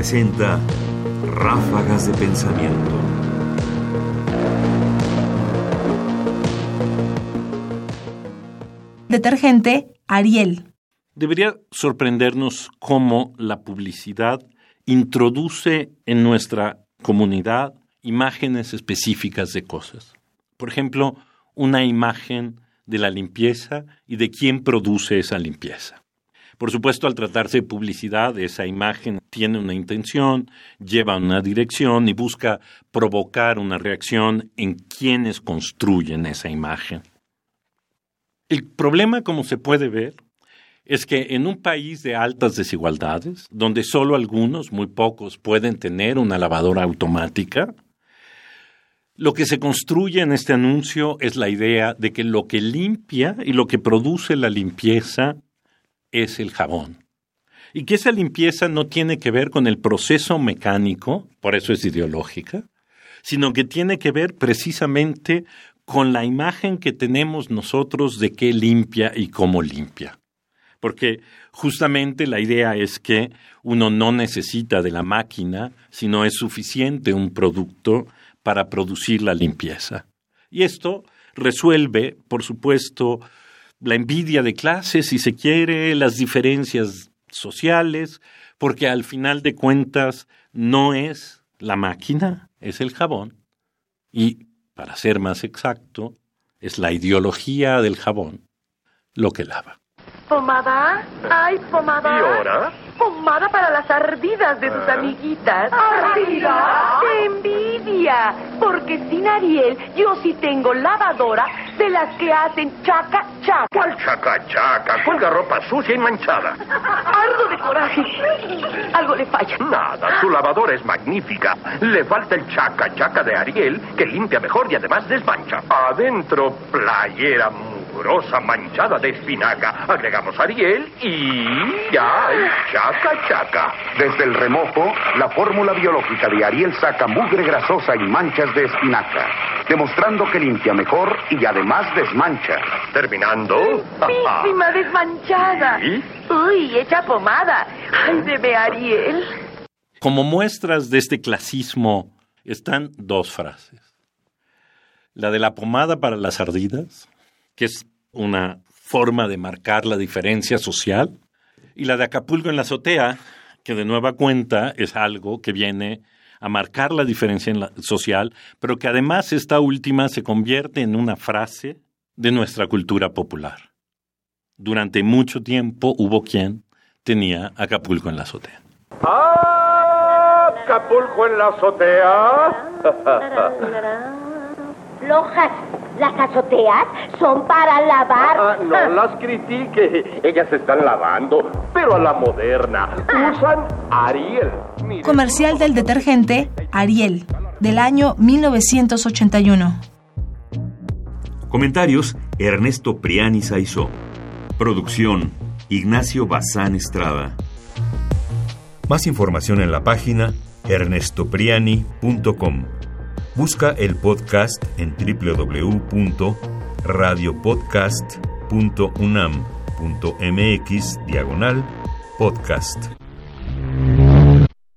presenta Ráfagas de Pensamiento. Detergente Ariel. Debería sorprendernos cómo la publicidad introduce en nuestra comunidad imágenes específicas de cosas. Por ejemplo, una imagen de la limpieza y de quién produce esa limpieza. Por supuesto, al tratarse de publicidad, esa imagen tiene una intención, lleva una dirección y busca provocar una reacción en quienes construyen esa imagen. El problema, como se puede ver, es que en un país de altas desigualdades, donde solo algunos, muy pocos, pueden tener una lavadora automática, lo que se construye en este anuncio es la idea de que lo que limpia y lo que produce la limpieza es el jabón. Y que esa limpieza no tiene que ver con el proceso mecánico, por eso es ideológica, sino que tiene que ver precisamente con la imagen que tenemos nosotros de qué limpia y cómo limpia. Porque justamente la idea es que uno no necesita de la máquina, sino es suficiente un producto para producir la limpieza. Y esto resuelve, por supuesto, la envidia de clases, si se quiere, las diferencias sociales, porque al final de cuentas no es la máquina, es el jabón. Y, para ser más exacto, es la ideología del jabón lo que lava. ¿Pomada? ¡Ay, pomada! ¿Y ahora? Pomada para las ardidas de tus ¿Ah? amiguitas. ¿Ardidas? ¡Qué Porque sin Ariel yo sí tengo lavadora de las que hacen chaca chaca. ¿Cuál chaca chaca? Cuelga ropa sucia y manchada. Ardo de coraje. Algo le falla. Nada, su lavadora es magnífica. Le falta el chaca chaca de Ariel, que limpia mejor y además desmancha. Adentro, playera mugrosa manchada de espinaca. Agregamos Ariel y ya chaca chaca. Desde el remojo, la fórmula biológica de Ariel saca mugre grasosa y manchas de espinaca, demostrando que limpia mejor y además desmancha. Terminando. Písima desmanchada. ¿Sí? Uy, echa pomada. Ay, bebé Ariel. Como muestras de este clasismo están dos frases. La de la pomada para las ardidas, que es una forma de marcar la diferencia social, y la de Acapulco en la azotea, que de nueva cuenta es algo que viene a marcar la diferencia en la- social, pero que además esta última se convierte en una frase de nuestra cultura popular. Durante mucho tiempo hubo quien tenía Acapulco en la azotea. ¡Ah! Acapulco en la azotea. Flojas, las azoteas son para lavar. Ah, no las critique, ellas se están lavando, pero a la moderna. Usan Ariel. Mire. Comercial del detergente Ariel, del año 1981. Comentarios: Ernesto Priani Saizó. Producción: Ignacio Bazán Estrada. Más información en la página ernestopriani.com. Busca el podcast en www.radiopodcast.unam.mx diagonal podcast.